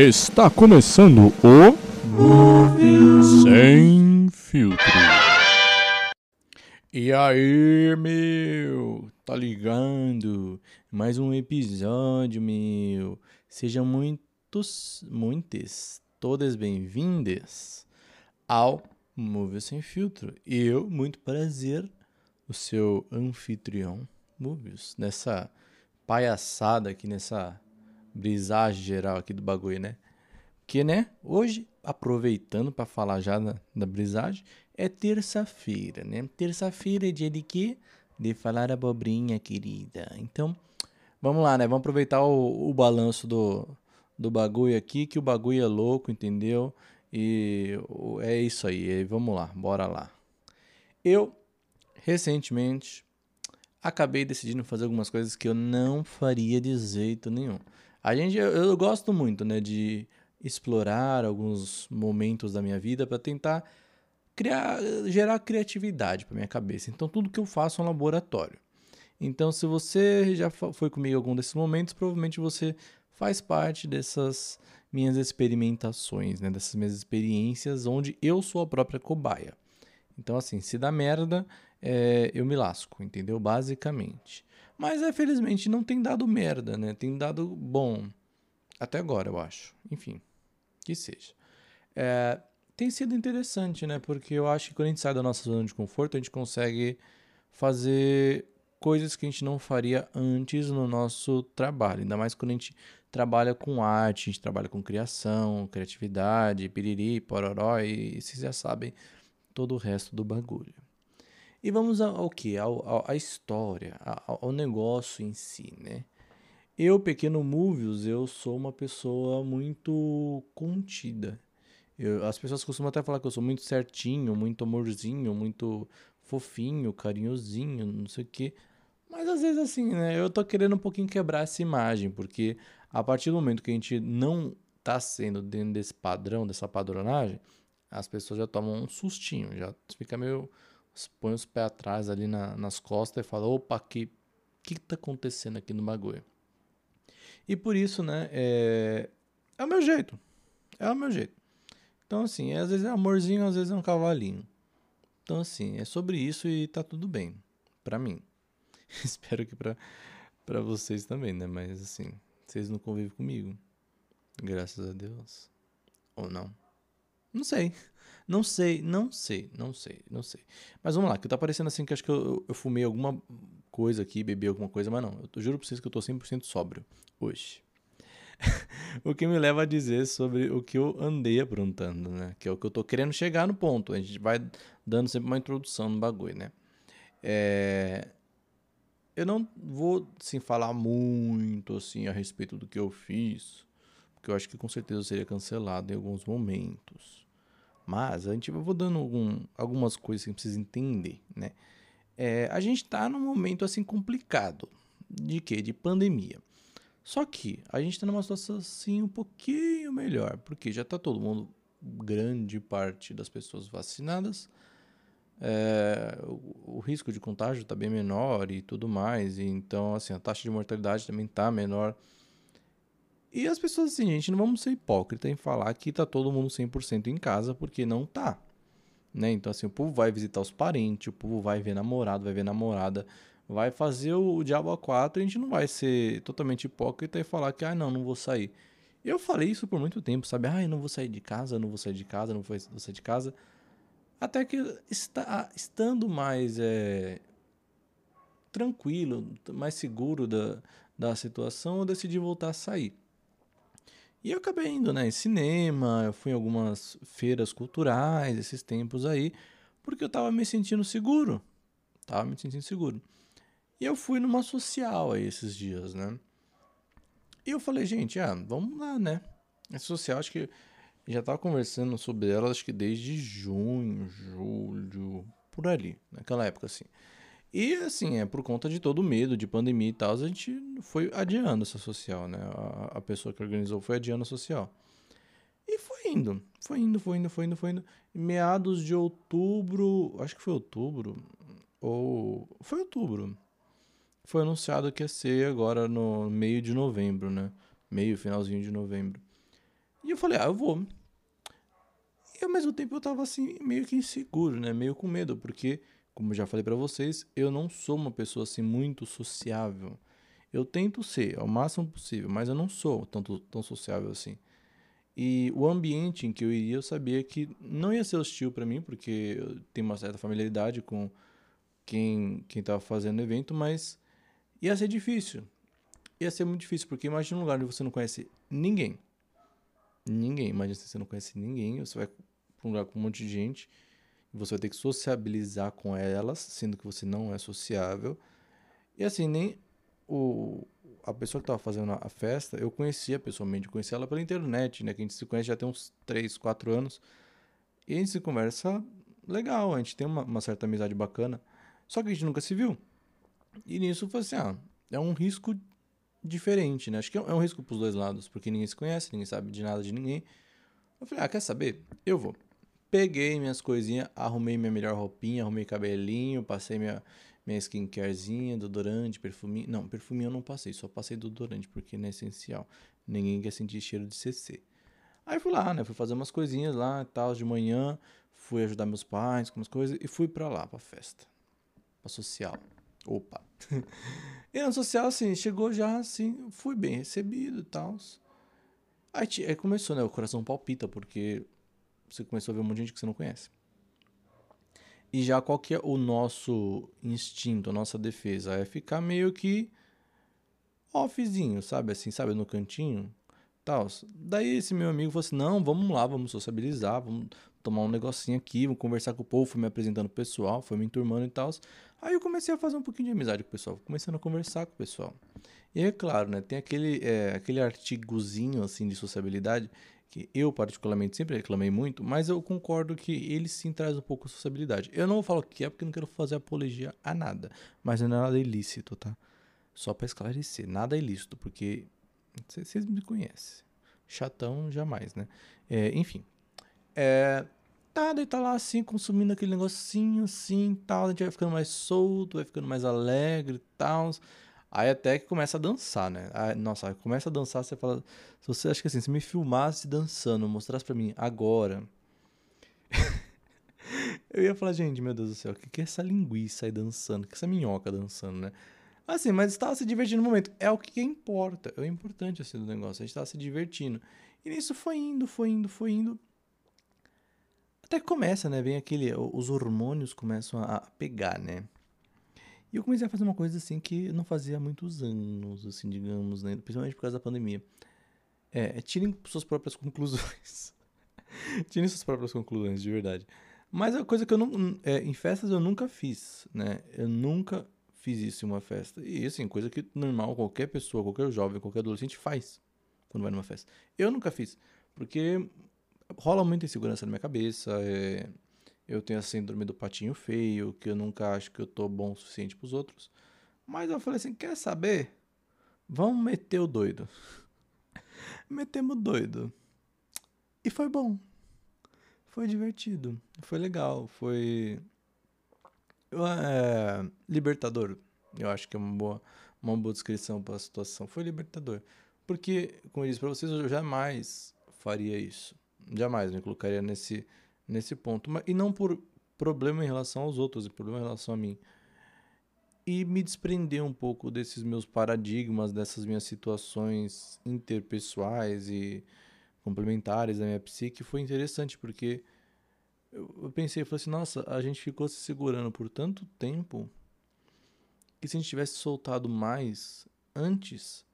Está começando o Sem Filtro. E aí, meu? Tá ligando? Mais um episódio, meu. Sejam muitos, muitas, todas bem-vindas ao Movie Sem Filtro. E eu, muito prazer, o seu anfitrião, Movies, nessa palhaçada aqui, nessa brisagem geral aqui do bagulho, né? Que, né, hoje, aproveitando para falar já da, da brisagem, é terça-feira, né? Terça-feira é dia de quê? De falar abobrinha, querida. Então, vamos lá, né? Vamos aproveitar o, o balanço do, do bagulho aqui, que o bagulho é louco, entendeu? E é isso aí, vamos lá, bora lá. Eu, recentemente, acabei decidindo fazer algumas coisas que eu não faria de jeito nenhum. A gente, eu, eu gosto muito, né, de explorar alguns momentos da minha vida para tentar criar, gerar criatividade para minha cabeça. Então tudo que eu faço é um laboratório. Então se você já foi comigo em algum desses momentos, provavelmente você faz parte dessas minhas experimentações, né, dessas minhas experiências onde eu sou a própria cobaia. Então assim, se dá merda, é, eu me lasco, entendeu? Basicamente. Mas, é, felizmente, não tem dado merda, né? Tem dado bom. Até agora, eu acho. Enfim, que seja. É, tem sido interessante, né? Porque eu acho que quando a gente sai da nossa zona de conforto, a gente consegue fazer coisas que a gente não faria antes no nosso trabalho. Ainda mais quando a gente trabalha com arte, a gente trabalha com criação, criatividade, piriri, pororó, e vocês já sabem todo o resto do bagulho. E vamos ao, que? À história, ao, ao, negócio em si, né? Eu, pequeno Movies, eu sou uma pessoa muito contida. Eu, as pessoas costumam até falar que eu sou muito certinho, muito amorzinho, muito fofinho, carinhosinho, não sei o quê. Mas às vezes assim, né? Eu tô querendo um pouquinho quebrar essa imagem, porque a partir do momento que a gente não tá sendo dentro desse padrão, dessa padronagem, as pessoas já tomam um sustinho, já fica meio põe os pés atrás ali na, nas costas e fala: opa, que que tá acontecendo aqui no bagulho? E por isso, né, é, é o meu jeito. É o meu jeito. Então, assim, às vezes é amorzinho, às vezes é um cavalinho. Então, assim, é sobre isso e tá tudo bem. para mim. Espero que pra, pra vocês também, né? Mas, assim, vocês não convivem comigo. Graças a Deus. Ou não? Não sei. Não sei, não sei, não sei, não sei. Mas vamos lá, que tá parecendo assim que acho que eu, eu fumei alguma coisa aqui, bebi alguma coisa, mas não. Eu juro pra vocês que eu tô 100% sóbrio hoje. o que me leva a dizer sobre o que eu andei aprontando, né? Que é o que eu tô querendo chegar no ponto. A gente vai dando sempre uma introdução no bagulho, né? É... Eu não vou, assim, falar muito, assim, a respeito do que eu fiz, porque eu acho que com certeza seria cancelado em alguns momentos. Mas a gente vai dando algum, algumas coisas que precisa entender, né? É, a gente está num momento assim complicado. De quê? De pandemia. Só que a gente está numa situação assim um pouquinho melhor, porque já está todo mundo, grande parte das pessoas vacinadas. É, o, o, risco de contágio está bem menor e tudo mais. E então, assim, a taxa de mortalidade também está menor. E as pessoas assim, gente, não vamos ser hipócrita em falar que tá todo mundo 100% em casa, porque não tá. Né? Então, assim, o povo vai visitar os parentes, o povo vai ver namorado, vai ver namorada, vai fazer o, diabo a quatro, a gente não vai ser totalmente hipócrita e falar que, ah, não, não vou sair. Eu falei isso por muito tempo, sabe? Ah, eu não vou sair de casa, não vou sair de casa, não vou sair de casa. Até que está, estando mais é, tranquilo, mais seguro da, da situação, eu decidi voltar a sair. E eu acabei indo, né, em cinema, eu fui em algumas feiras culturais esses tempos aí, porque eu tava me sentindo seguro. Tava me sentindo seguro. E eu fui numa social aí esses dias, né? E eu falei, gente, ah, vamos lá, né? Essa social, acho que já tava conversando sobre ela, acho que desde junho, julho, por ali, naquela época assim. E assim, é por conta de todo o medo de pandemia e tal, a gente foi adiando essa social, né? A, a pessoa que organizou foi adiando a social. E foi indo, foi indo, foi indo, foi indo, foi indo. Meados de outubro, acho que foi outubro, ou. Foi outubro. Foi anunciado que ia ser agora no meio de novembro, né? Meio, finalzinho de novembro. E eu falei, ah, eu vou. E ao mesmo tempo eu tava assim, meio que inseguro, né? Meio com medo, porque, como eu já falei para vocês, eu não sou uma pessoa assim muito sociável. Eu tento ser ao máximo possível, mas eu não sou tanto, tão sociável assim. E o ambiente em que eu iria, eu sabia que não ia ser hostil para mim, porque eu tenho uma certa familiaridade com quem quem estava fazendo o evento, mas ia ser difícil. Ia ser muito difícil, porque imagina um lugar onde você não conhece ninguém. Ninguém. Imagina se você não conhece ninguém, você vai para um lugar com um monte de gente, você vai ter que sociabilizar com elas, sendo que você não é sociável. E assim, nem o, a pessoa que estava fazendo a festa, eu conhecia pessoalmente, conhecia ela pela internet, né? Que a gente se conhece já tem uns 3, 4 anos. E a gente se conversa legal, a gente tem uma, uma certa amizade bacana. Só que a gente nunca se viu. E nisso foi assim, ah, é um risco diferente, né? Acho que é um risco pros dois lados, porque ninguém se conhece, ninguém sabe de nada de ninguém. Eu falei, ah, quer saber? Eu vou. Peguei minhas coisinhas, arrumei minha melhor roupinha, arrumei cabelinho, passei minha, minha skincarezinha, desodorante, perfuminho. Não, perfuminho eu não passei, só passei desodorante, porque não é essencial. Ninguém quer sentir cheiro de CC. Aí fui lá, né? Fui fazer umas coisinhas lá e tal, de manhã. Fui ajudar meus pais com umas coisas e fui pra lá, pra festa. Pra social. Opa. e na social, assim, chegou já, assim, fui bem recebido e tal. Aí, aí, começou, né? O coração palpita, porque você começou a ver um monte de gente que você não conhece. E já qual que é o nosso instinto, a nossa defesa? É ficar meio que offzinho, sabe? Assim, sabe? No cantinho. Tal. Daí esse meu amigo falou assim: não, vamos lá, vamos sociabilizar, vamos tomar um negocinho aqui, vamos conversar com o povo, foi me apresentando o pessoal, foi me enturmando e tal. Aí eu comecei a fazer um pouquinho de amizade com o pessoal, começando a conversar com o pessoal. E é claro, né, tem aquele, é, aquele artigozinho assim de sociabilidade que eu particularmente sempre reclamei muito, mas eu concordo que ele sim traz um pouco de sociabilidade. Eu não falar o que é porque eu não quero fazer apologia a nada, mas não é nada ilícito, tá? Só para esclarecer, nada é ilícito, porque vocês me conhecem. Chatão jamais, né? É, enfim. É, tá, daí tá lá assim, consumindo aquele negocinho assim tal. A gente vai ficando mais solto, vai ficando mais alegre e tal. Aí até que começa a dançar, né? Aí, nossa, começa a dançar, você fala. Se você acha que assim, se me filmasse dançando, mostrasse pra mim agora. eu ia falar, gente, meu Deus do céu, o que, que é essa linguiça aí dançando? O que é essa minhoca dançando, né? Assim, mas estava se divertindo no momento. É o que importa. É o importante assim do negócio. A gente estava se divertindo. E nisso foi indo, foi indo, foi indo. Até que começa, né? Vem aquele. Os hormônios começam a pegar, né? E eu comecei a fazer uma coisa assim que não fazia há muitos anos, assim, digamos, né? Principalmente por causa da pandemia. É, é tirem suas próprias conclusões. tirem suas próprias conclusões, de verdade. Mas é coisa que eu não. É, em festas eu nunca fiz, né? Eu nunca fiz isso em uma festa. E assim, coisa que normal, qualquer pessoa, qualquer jovem, qualquer adolescente faz quando vai numa festa. Eu nunca fiz, porque rola muita insegurança na minha cabeça. É, eu tenho a síndrome do patinho feio, que eu nunca acho que eu tô bom o suficiente pros outros. Mas eu falei assim: quer saber? Vamos meter o doido. Metemos doido. E foi bom. Foi divertido. Foi legal. Foi é, libertador, eu acho que é uma boa, uma boa descrição para a situação. Foi libertador. Porque, como eu disse para vocês, eu jamais faria isso. Jamais me colocaria nesse, nesse ponto. E não por problema em relação aos outros, e problema em relação a mim. E me desprender um pouco desses meus paradigmas, dessas minhas situações interpessoais e complementares da minha psique foi interessante, porque eu, pensei, eu falei assim, nossa, a gente ficou se segurando por tanto tempo que se a gente tivesse soltado mais antes,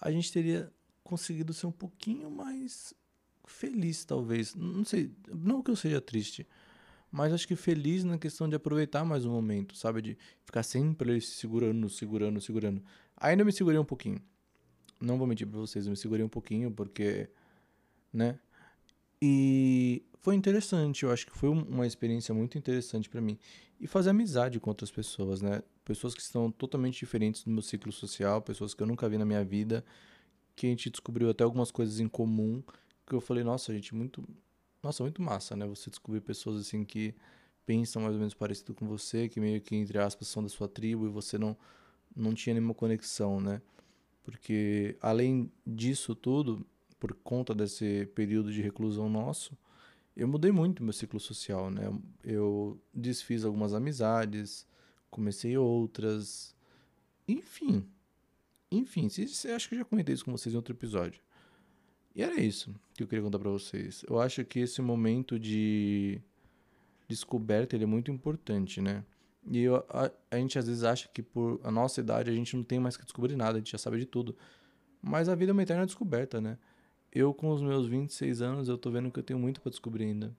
a gente teria conseguido ser um pouquinho mais feliz, talvez. Não sei, não que eu seja triste, mas acho que feliz na questão de aproveitar mais o momento, sabe? De ficar sempre segurando, segurando, segurando. Ainda me segurei um pouquinho. Não vou mentir pra vocês, eu me segurei um pouquinho porque, né? E foi interessante, eu acho que foi uma experiência muito interessante para mim. E fazer amizade com outras pessoas, né? Pessoas que estão totalmente diferentes do meu ciclo social, pessoas que eu nunca vi na minha vida, que a gente descobriu até algumas coisas em comum, que eu falei, nossa, gente, muito. Nossa, muito massa, né? Você descobrir pessoas assim que pensam mais ou menos parecido com você, que meio que, entre aspas, são da sua tribo e você não, não tinha nenhuma conexão, né? Porque além disso tudo, por conta desse período de reclusão nosso, eu mudei muito meu ciclo social, né? Eu desfiz algumas amizades, comecei outras, enfim. Enfim, você acho que já comentei isso com vocês em outro episódio. E era isso que eu queria contar para vocês. Eu acho que esse momento de descoberta ele é muito importante, né? E eu, a, a, gente às vezes acha que por a nossa idade a gente não tem mais que descobrir nada, a gente já sabe de tudo. Mas a vida é uma eterna descoberta, né? Eu com os meus 26 anos, eu tô vendo que eu tenho muito para descobrir ainda.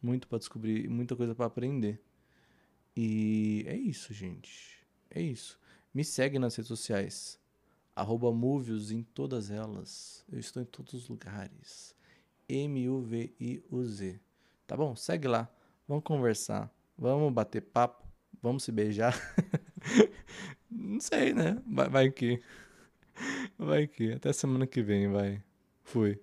Muito para descobrir, muita coisa para aprender. E é isso, gente. É isso. Me segue nas redes sociais. Arroba Movios em todas elas. Eu estou em todos os lugares. M-U-V-I-U-Z. Tá bom? Segue lá. Vamos conversar. Vamos bater papo. Vamos se beijar? Não sei, né? Vai, vai que. Vai que. Até semana que vem, vai. Fui.